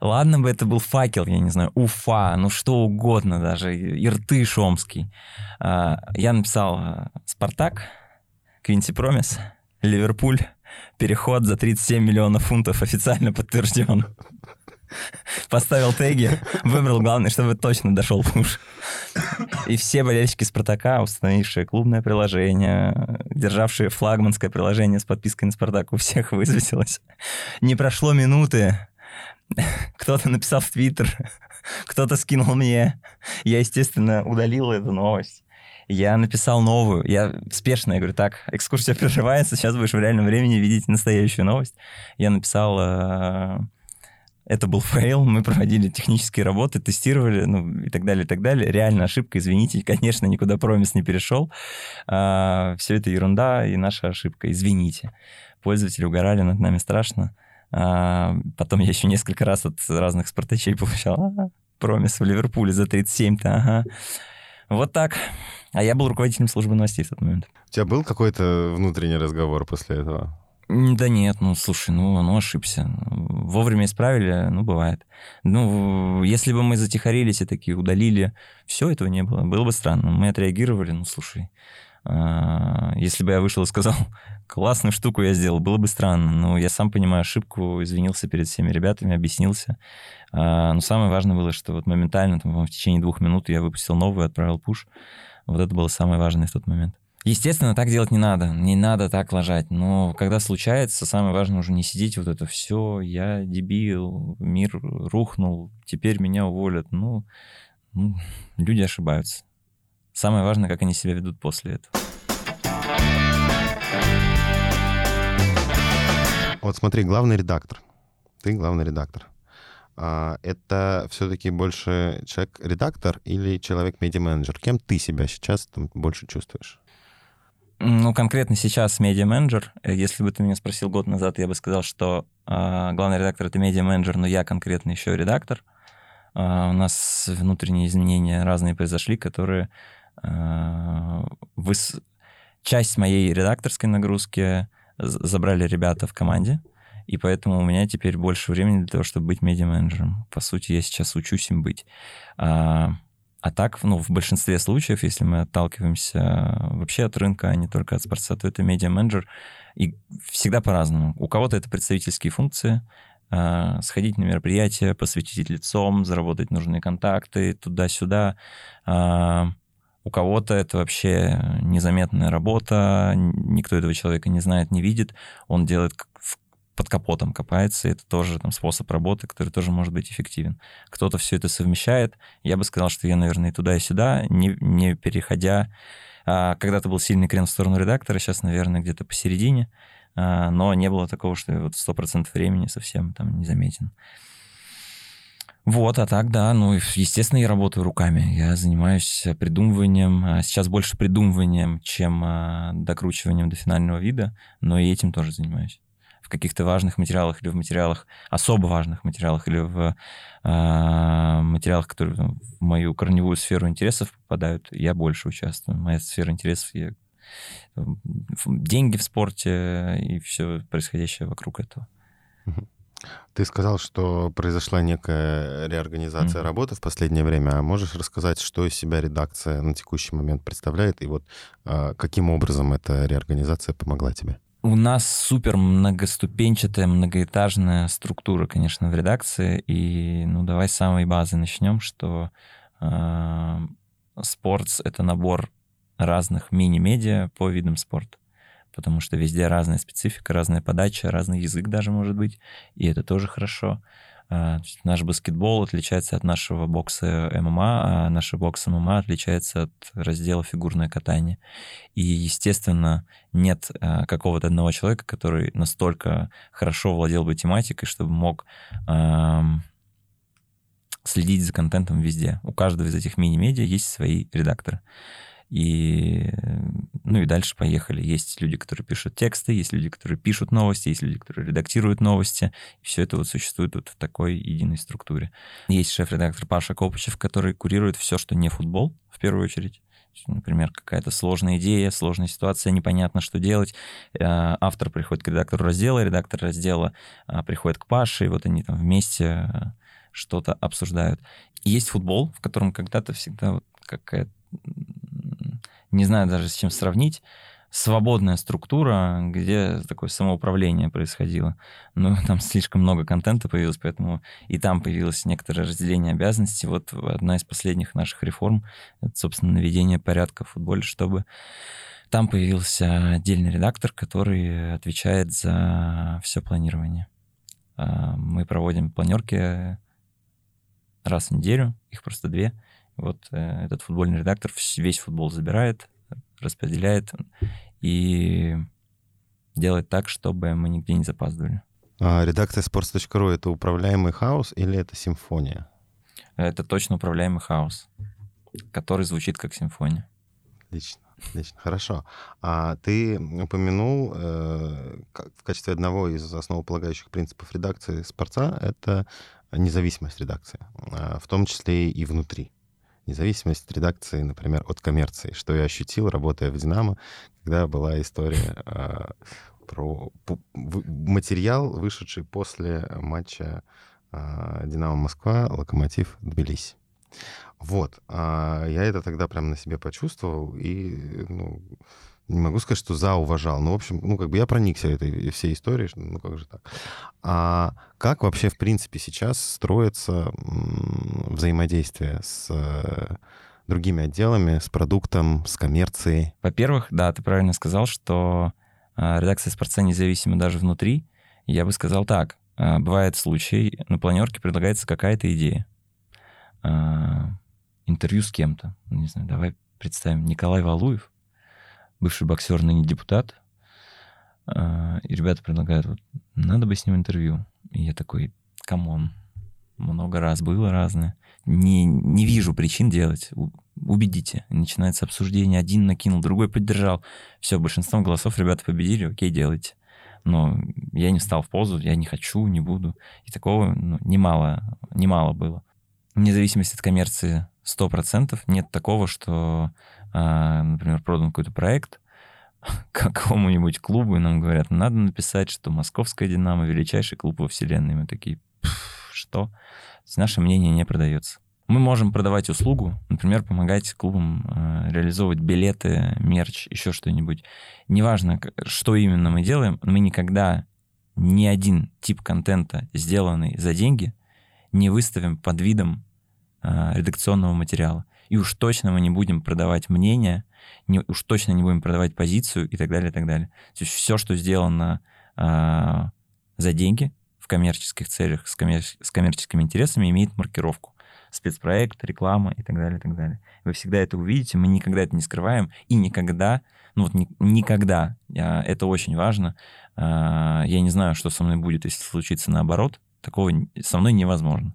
Ладно бы это был факел, я не знаю, Уфа, ну что угодно даже, Иртыш Омский. А, я написал а, «Спартак», «Квинти Промис», «Ливерпуль», переход за 37 миллионов фунтов официально подтвержден. Поставил теги, выбрал главное, чтобы точно дошел пуш. И все болельщики «Спартака», установившие клубное приложение, державшие флагманское приложение с подпиской на «Спартак», у всех высветилось. Не прошло минуты, кто-то написал в Твиттер, кто-то скинул мне. Я, естественно, удалил эту новость. Я написал новую. Я спешно, я говорю, так, экскурсия прерывается, сейчас будешь в реальном времени видеть настоящую новость. Я написал э, это был fail, мы проводили технические работы, тестировали, ну, и так далее, и так далее. Реально ошибка, извините, конечно, никуда Промес не перешел. А, все это ерунда и наша ошибка, извините. Пользователи угорали над нами страшно. А, потом я еще несколько раз от разных спартачей получал ага, промис в Ливерпуле за 37-то, ага. Вот так. А я был руководителем службы новостей в тот момент. У тебя был какой-то внутренний разговор после этого? Да нет, ну слушай, ну, ну ошибся. Вовремя исправили, ну бывает. Ну, если бы мы затихарились и такие удалили, все этого не было. Было бы странно. Мы отреагировали, ну слушай, а, если бы я вышел и сказал, классную штуку я сделал, было бы странно. Но я сам понимаю ошибку, извинился перед всеми ребятами, объяснился. А, но самое важное было, что вот моментально, там, в течение двух минут я выпустил новую, отправил пуш. Вот это было самое важное в тот момент. Естественно, так делать не надо, не надо так ложать. Но когда случается, самое важное уже не сидеть вот это все, я дебил, мир рухнул, теперь меня уволят. Ну, ну люди ошибаются. Самое важное, как они себя ведут после этого. Вот смотри, главный редактор. Ты главный редактор. А, это все-таки больше человек-редактор или человек-медиа-менеджер? Кем ты себя сейчас там больше чувствуешь? Ну, конкретно сейчас медиа-менеджер. Если бы ты меня спросил год назад, я бы сказал, что э, главный редактор — это медиа-менеджер, но я конкретно еще редактор. Э, у нас внутренние изменения разные произошли, которые... Э, выс... Часть моей редакторской нагрузки забрали ребята в команде, и поэтому у меня теперь больше времени для того, чтобы быть медиа-менеджером. По сути, я сейчас учусь им быть. А, а так, ну, в большинстве случаев, если мы отталкиваемся вообще от рынка, а не только от спорта, то это медиа-менеджер. И всегда по-разному. У кого-то это представительские функции, а, сходить на мероприятие, посвятить лицом, заработать нужные контакты туда-сюда. А, у кого-то это вообще незаметная работа, никто этого человека не знает, не видит. Он делает под капотом копается, это тоже там способ работы, который тоже может быть эффективен. Кто-то все это совмещает. Я бы сказал, что я, наверное, и туда, и сюда, не, не переходя. А, когда-то был сильный крен в сторону редактора, сейчас, наверное, где-то посередине, а, но не было такого, что я вот 100% времени совсем там не заметен. Вот, а так, да, ну, естественно, я работаю руками. Я занимаюсь придумыванием, а сейчас больше придумыванием, чем а, докручиванием до финального вида, но и этим тоже занимаюсь в каких-то важных материалах или в материалах, особо важных материалах или в э, материалах, которые там, в мою корневую сферу интересов попадают, я больше участвую. Моя сфера интересов, я, деньги в спорте и все происходящее вокруг этого. Ты сказал, что произошла некая реорганизация mm-hmm. работы в последнее время. А можешь рассказать, что из себя редакция на текущий момент представляет и вот э, каким образом эта реорганизация помогла тебе? У нас супер многоступенчатая, многоэтажная структура, конечно, в редакции. И, ну, давай с самой базы начнем, что э, это набор разных мини-медиа по видам спорта. Потому что везде разная специфика, разная подача, разный язык даже может быть, и это тоже хорошо. А, наш баскетбол отличается от нашего бокса ММА, а наш бокс ММА отличается от раздела фигурное катание. И, естественно, нет а, какого-то одного человека, который настолько хорошо владел бы тематикой, чтобы мог следить за контентом везде. У каждого из этих мини-медиа есть свои редакторы. И, ну и дальше поехали. Есть люди, которые пишут тексты, есть люди, которые пишут новости, есть люди, которые редактируют новости. И все это вот существует вот в такой единой структуре. Есть шеф-редактор Паша Копычев, который курирует все, что не футбол, в первую очередь. Например, какая-то сложная идея, сложная ситуация, непонятно, что делать. Э, автор приходит к редактору раздела, редактор раздела а, приходит к Паше, и вот они там вместе э, что-то обсуждают. есть футбол, в котором когда-то всегда какая-то не знаю даже с чем сравнить, свободная структура, где такое самоуправление происходило. Но там слишком много контента появилось, поэтому и там появилось некоторое разделение обязанностей. Вот одна из последних наших реформ — это, собственно, наведение порядка в футболе, чтобы там появился отдельный редактор, который отвечает за все планирование. А, мы проводим планерки раз в неделю, их просто две — вот э, этот футбольный редактор весь футбол забирает, распределяет и делает так, чтобы мы нигде не запаздывали. А редакция sports.ru — это управляемый хаос или это симфония? Это точно управляемый хаос, который звучит как симфония. Отлично. Отлично, хорошо. А ты упомянул э, в качестве одного из основополагающих принципов редакции спорца это независимость редакции, э, в том числе и внутри независимость редакции, например, от коммерции, что я ощутил, работая в «Динамо», когда была история э, про материал, вышедший после матча э, «Динамо Москва», «Локомотив Тбилиси». Вот. А я это тогда прям на себе почувствовал, и ну, не могу сказать, что за уважал, но, в общем, ну, как бы я проникся этой всей историей, ну, как же так. А как вообще, в принципе, сейчас строится взаимодействие с э, другими отделами, с продуктом, с коммерцией? Во-первых, да, ты правильно сказал, что э, редакция спорта независима даже внутри. Я бы сказал так. Э, бывает случай, на планерке предлагается какая-то идея. Интервью с кем-то. Не знаю, давай представим Николай Валуев, бывший боксер, ныне депутат. А, и ребята предлагают, вот, надо бы с ним интервью. И я такой, come on, много раз было разное. Не, не вижу причин делать. Убедите. Начинается обсуждение. Один накинул, другой поддержал. Все, большинством голосов ребята победили, окей, делайте. Но я не встал в позу, я не хочу, не буду. И такого ну, немало, немало было. Вне зависимости от коммерции 100%. Нет такого, что например, продан какой-то проект какому-нибудь клубу, и нам говорят, надо написать, что московская «Динамо» — величайший клуб во вселенной. Мы такие, что? То наше мнение не продается. Мы можем продавать услугу, например, помогать клубам э, реализовывать билеты, мерч, еще что-нибудь. Неважно, что именно мы делаем, мы никогда ни один тип контента, сделанный за деньги, не выставим под видом э, редакционного материала и уж точно мы не будем продавать мнение, не, уж точно не будем продавать позицию и так далее, и так далее. То есть все, что сделано э, за деньги в коммерческих целях, с, коммер, с коммерческими интересами, имеет маркировку. Спецпроект, реклама и так далее, и так далее. Вы всегда это увидите, мы никогда это не скрываем, и никогда, ну вот ни, никогда, э, это очень важно, э, я не знаю, что со мной будет, если случится наоборот, такого со мной невозможно.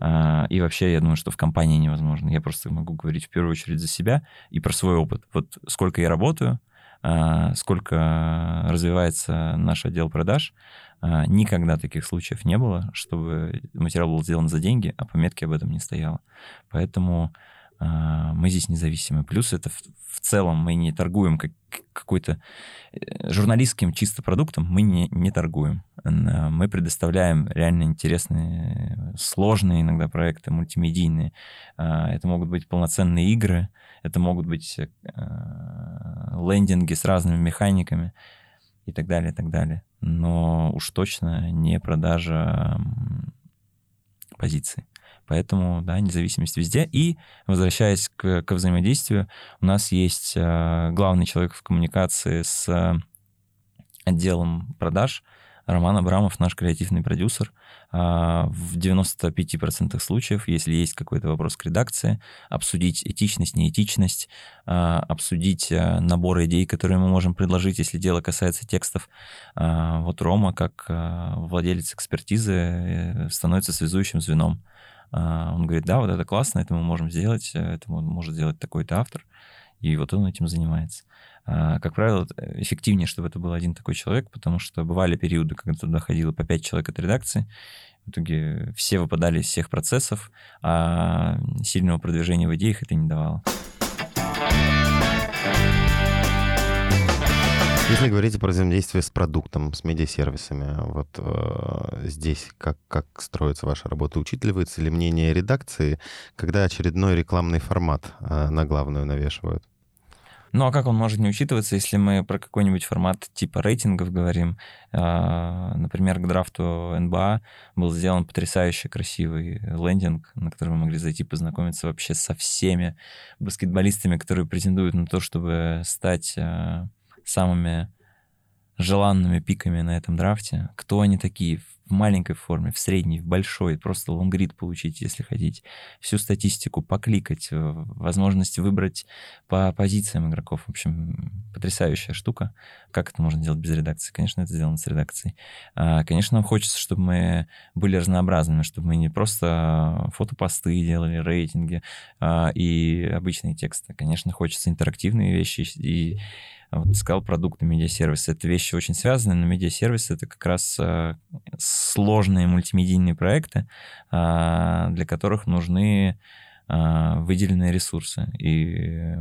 А, и вообще, я думаю, что в компании невозможно. Я просто могу говорить в первую очередь за себя и про свой опыт. Вот сколько я работаю, а, сколько развивается наш отдел продаж, а, никогда таких случаев не было, чтобы материал был сделан за деньги, а пометки об этом не стояло. Поэтому мы здесь независимы. Плюс это в, в целом мы не торгуем как, какой-то э, журналистским чисто продуктом, мы не, не торгуем. Мы предоставляем реально интересные, сложные иногда проекты, мультимедийные. Это могут быть полноценные игры, это могут быть э, лендинги с разными механиками и так далее, и так далее. Но уж точно не продажа позиций. Поэтому, да, независимость везде. И, возвращаясь к, к взаимодействию, у нас есть э, главный человек в коммуникации с э, отделом продаж, Роман Абрамов, наш креативный продюсер. Э, в 95% случаев, если есть какой-то вопрос к редакции, обсудить этичность, неэтичность, э, обсудить э, набор идей, которые мы можем предложить, если дело касается текстов. Вот Рома, как владелец экспертизы, становится связующим звеном. А, он говорит, да, вот это классно, это мы можем сделать, это может сделать такой-то автор. и вот он этим занимается. А, как правило, эффективнее, чтобы это был один такой человек, потому что бывали периоды, когда туда ходило по пять человек от редакции, в итоге все выпадали из всех процессов, а сильного продвижения в идеях это не давало. Если говорить про взаимодействие с продуктом, с медиасервисами, вот э, здесь как, как строится ваша работа? Учитывается ли мнение редакции, когда очередной рекламный формат э, на главную навешивают? Ну а как он может не учитываться, если мы про какой-нибудь формат типа рейтингов говорим? Э, например, к драфту НБА был сделан потрясающе красивый лендинг, на который мы могли зайти познакомиться вообще со всеми баскетболистами, которые претендуют на то, чтобы стать э, самыми желанными пиками на этом драфте. Кто они такие в маленькой форме, в средней, в большой. Просто лонгрид получить, если хотите. Всю статистику покликать, э, возможность выбрать по позициям игроков. В общем, потрясающая штука. Как это можно делать без редакции? Конечно, это сделано с редакцией. А, конечно, нам хочется, чтобы мы были разнообразными, чтобы мы не просто фотопосты делали, рейтинги а, и обычные тексты. Конечно, хочется интерактивные вещи и вот сказал продукты медиасервисы. Это вещи очень связаны, но медиасервисы — это как раз а, сложные мультимедийные проекты, а, для которых нужны а, выделенные ресурсы. И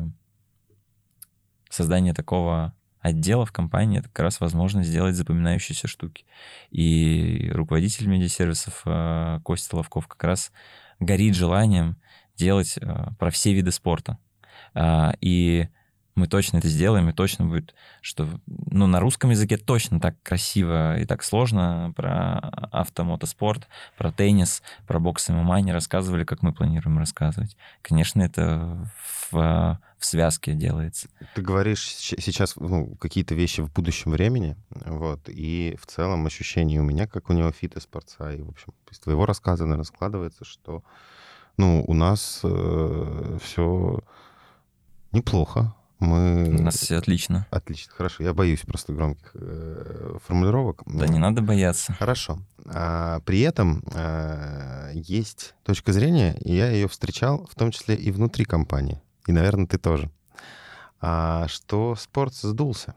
создание такого отдела в компании — это как раз возможность сделать запоминающиеся штуки. И руководитель медиасервисов Костя Ловков как раз горит желанием делать про все виды спорта. И мы точно это сделаем, и точно будет, что ну, на русском языке точно так красиво и так сложно про автомотоспорт, про теннис, про бокс и ММА не рассказывали, как мы планируем рассказывать. Конечно, это в, в связке делается. Ты говоришь сейчас ну, какие-то вещи в будущем времени, вот, и в целом ощущение у меня, как у него фита спорца, и, в общем, из твоего рассказа, наверное, складывается, что, ну, у нас э, все неплохо, мы... У нас все отлично. Отлично, хорошо. Я боюсь просто громких э, формулировок. Да не надо бояться. Хорошо. А, при этом а, есть точка зрения, и я ее встречал в том числе и внутри компании. И, наверное, ты тоже. А, что спорт сдулся.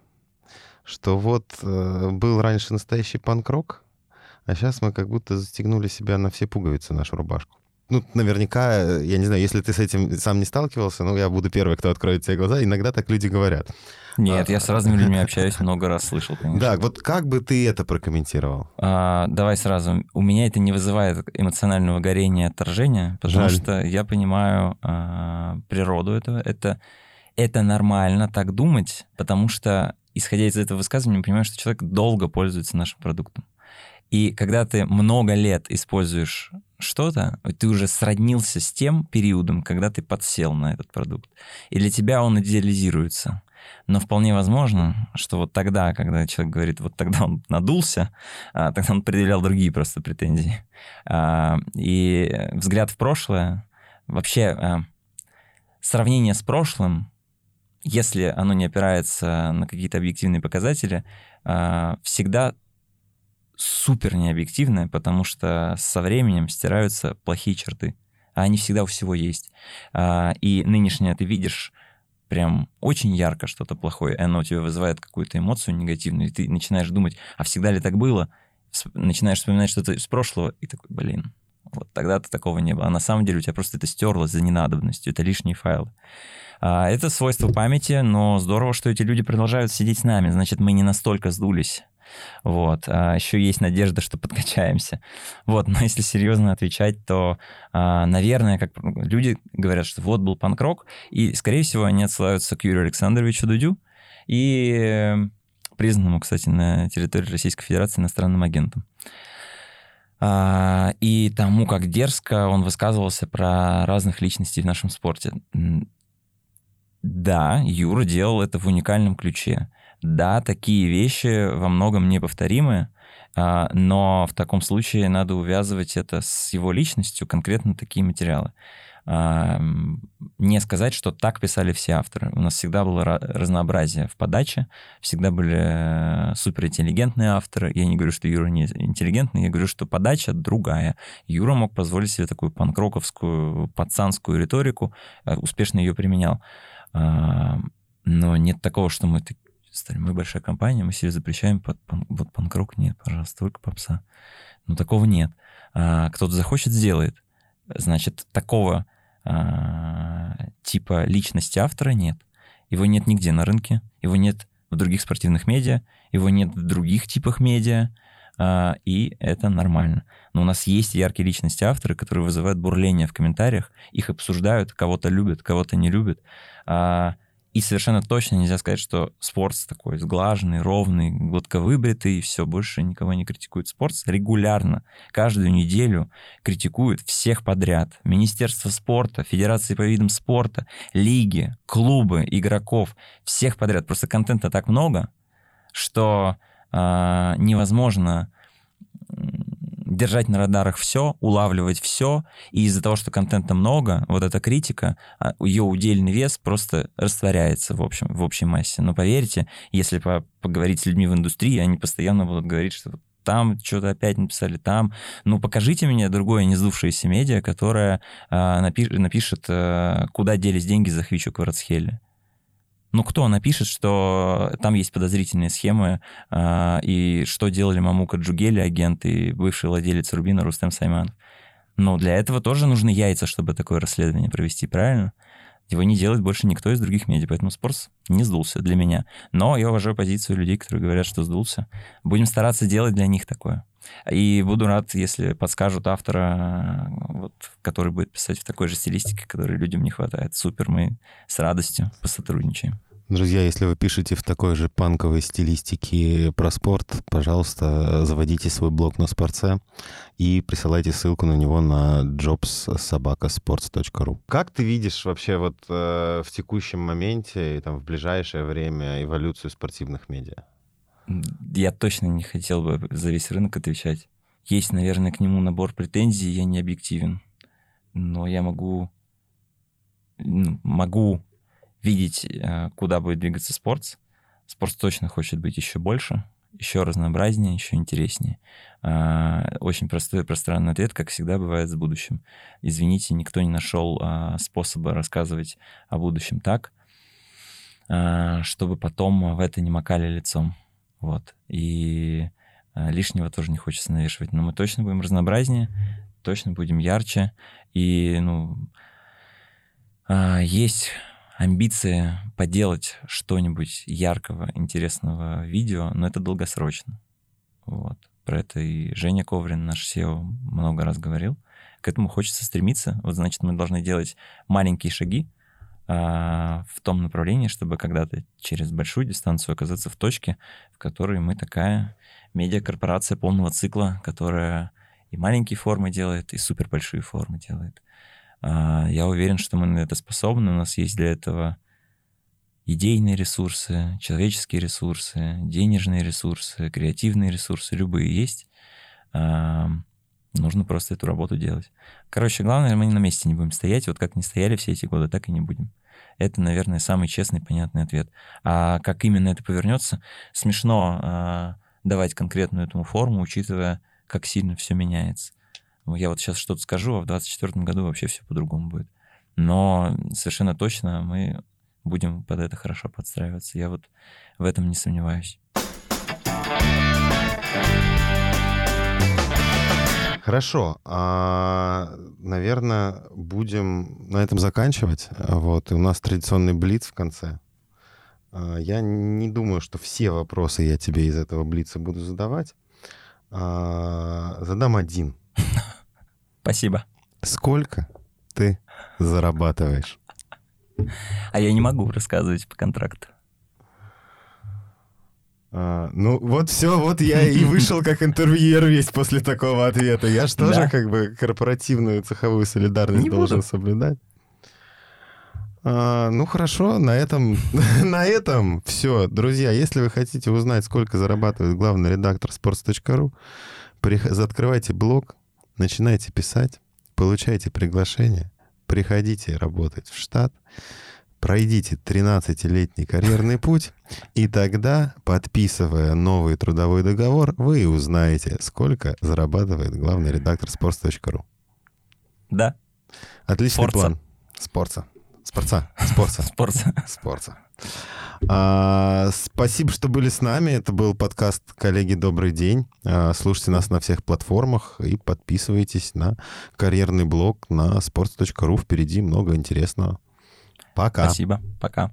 Что вот а, был раньше настоящий панк-рок, а сейчас мы как будто застегнули себя на все пуговицы нашу рубашку ну, наверняка, я не знаю, если ты с этим сам не сталкивался, ну, я буду первый, кто откроет тебе глаза. Иногда так люди говорят. Нет, а, я с разными людьми общаюсь, много раз слышал, конечно. Да, вот как бы ты это прокомментировал? А, давай сразу. У меня это не вызывает эмоционального горения, отторжения, потому Жаль. что я понимаю а, природу этого. Это, это нормально так думать, потому что, исходя из этого высказывания, я понимаю, что человек долго пользуется нашим продуктом. И когда ты много лет используешь что-то, ты уже сроднился с тем периодом, когда ты подсел на этот продукт. И для тебя он идеализируется. Но вполне возможно, что вот тогда, когда человек говорит, вот тогда он надулся, а, тогда он предъявлял другие просто претензии. А, и взгляд в прошлое, вообще а, сравнение с прошлым, если оно не опирается на какие-то объективные показатели, всегда супер необъективное, потому что со временем стираются плохие черты. А они всегда у всего есть. А, и нынешнее ты видишь прям очень ярко что-то плохое, и оно у тебя вызывает какую-то эмоцию негативную, и ты начинаешь думать, а всегда ли так было? Начинаешь вспоминать что-то из прошлого, и такой, блин, вот тогда-то такого не было. А на самом деле у тебя просто это стерлось за ненадобностью, это лишние файлы. А, это свойство памяти, но здорово, что эти люди продолжают сидеть с нами, значит, мы не настолько сдулись. Вот. А еще есть надежда, что подкачаемся. Вот. Но если серьезно отвечать, то, а, наверное, как люди говорят, что вот был панк-рок, и, скорее всего, они отсылаются к Юрию Александровичу Дудю и признанному, кстати, на территории Российской Федерации иностранным агентом. А, и тому, как дерзко он высказывался про разных личностей в нашем спорте. Да, Юра делал это в уникальном ключе. Да, такие вещи во многом неповторимы, а, но в таком случае надо увязывать это с его личностью, конкретно такие материалы. А, не сказать, что так писали все авторы. У нас всегда было разнообразие в подаче, всегда были э, суперинтеллигентные авторы. Я не говорю, что Юра не интеллигентный, я говорю, что подача другая. Юра мог позволить себе такую панкроковскую, пацанскую риторику, э, успешно ее применял. А, но нет такого, что мы стали, мы большая компания, мы себе запрещаем под пан, вот панк-рок, нет, пожалуйста, только попса. Но такого нет. А, кто-то захочет, сделает. Значит, такого а, типа личности автора нет. Его нет нигде на рынке, его нет в других спортивных медиа, его нет в других типах медиа, а, и это нормально. Но у нас есть яркие личности авторы, которые вызывают бурление в комментариях, их обсуждают, кого-то любят, кого-то не любят. А, и совершенно точно нельзя сказать, что спорт такой сглаженный, ровный, гладко выбритый, и все, больше никого не критикует. Спорт регулярно, каждую неделю критикует всех подряд. Министерство спорта, Федерации по видам спорта, лиги, клубы, игроков, всех подряд. Просто контента так много, что э, невозможно держать на радарах все, улавливать все, и из-за того, что контента много, вот эта критика, а, ее удельный вес просто растворяется в, общем, в общей массе. Но поверьте, если по поговорить с людьми в индустрии, они постоянно будут говорить, что там что-то опять написали, там. Ну, покажите мне другое не сдувшееся медиа, которое э, напи- напишет, э, куда делись деньги за Хвичу Кварцхелли. Ну, кто напишет, что там есть подозрительные схемы, э, и что делали Мамука Джугели, агент и бывший владелец Рубина Рустем Сайманов? Но для этого тоже нужны яйца, чтобы такое расследование провести, правильно? Его не делает больше никто из других медиа, поэтому спорс не сдулся для меня. Но я уважаю позицию людей, которые говорят, что сдулся. Будем стараться делать для них такое. И буду рад, если подскажут автора, вот, который будет писать в такой же стилистике, которой людям не хватает. Супер, мы с радостью посотрудничаем. Друзья, если вы пишете в такой же панковой стилистике про спорт, пожалуйста, заводите свой блог на спорце и присылайте ссылку на него на jobssobakasports.ru. Как ты видишь вообще вот э, в текущем моменте и там в ближайшее время эволюцию спортивных медиа? Я точно не хотел бы за весь рынок отвечать. Есть, наверное, к нему набор претензий, я не объективен. Но я могу, ну, могу видеть, э, куда будет двигаться спорт. Спорт точно хочет быть еще больше, еще разнообразнее, еще интереснее. А, очень простой пространный ответ, как всегда бывает с будущим. Извините, никто не нашел а, способа рассказывать о будущем так, а, чтобы потом в это не макали лицом. Вот. И лишнего тоже не хочется навешивать. Но мы точно будем разнообразнее, точно будем ярче. И, ну, есть амбиция поделать что-нибудь яркого, интересного видео, но это долгосрочно. Вот. Про это и Женя Коврин, наш SEO, много раз говорил. К этому хочется стремиться. Вот, значит, мы должны делать маленькие шаги а, в том направлении, чтобы когда-то через большую дистанцию оказаться в точке, в которой мы такая медиакорпорация полного цикла, которая и маленькие формы делает, и супер большие формы делает. А, я уверен, что мы на это способны. У нас есть для этого идейные ресурсы, человеческие ресурсы, денежные ресурсы, креативные ресурсы, любые есть. А, нужно просто эту работу делать. Короче, главное, мы на месте не будем стоять. Вот как не стояли все эти годы, так и не будем. Это, наверное, самый честный, понятный ответ. А как именно это повернется, смешно а, давать конкретную этому форму, учитывая, как сильно все меняется. Я вот сейчас что-то скажу, а в 2024 году вообще все по-другому будет. Но совершенно точно мы будем под это хорошо подстраиваться. Я вот в этом не сомневаюсь. Хорошо. А, наверное, будем на этом заканчивать. Вот. И у нас традиционный блиц в конце. А, я не думаю, что все вопросы я тебе из этого блица буду задавать. А, задам один. Спасибо. Сколько ты зарабатываешь? А я не могу рассказывать по контракту. А, ну, вот все, вот я и вышел как интервьюер весь после такого ответа. Я же тоже да. как бы корпоративную цеховую солидарность не должен буду. соблюдать. А, ну хорошо, на этом, на этом все. Друзья, если вы хотите узнать, сколько зарабатывает главный редактор sports.ru, открывайте блог, начинайте писать, получайте приглашение, приходите работать в штат, пройдите 13-летний карьерный путь, и тогда, подписывая новый трудовой договор, вы узнаете, сколько зарабатывает главный редактор sports.ru. Да. Отличный Спорца. план. Спорца. Спорца. Спорца. Спорца. Спорца. А, спасибо, что были с нами. Это был подкаст «Коллеги, добрый день». А, слушайте нас на всех платформах и подписывайтесь на карьерный блог на sports.ru. Впереди много интересного. Пока. Спасибо. Пока.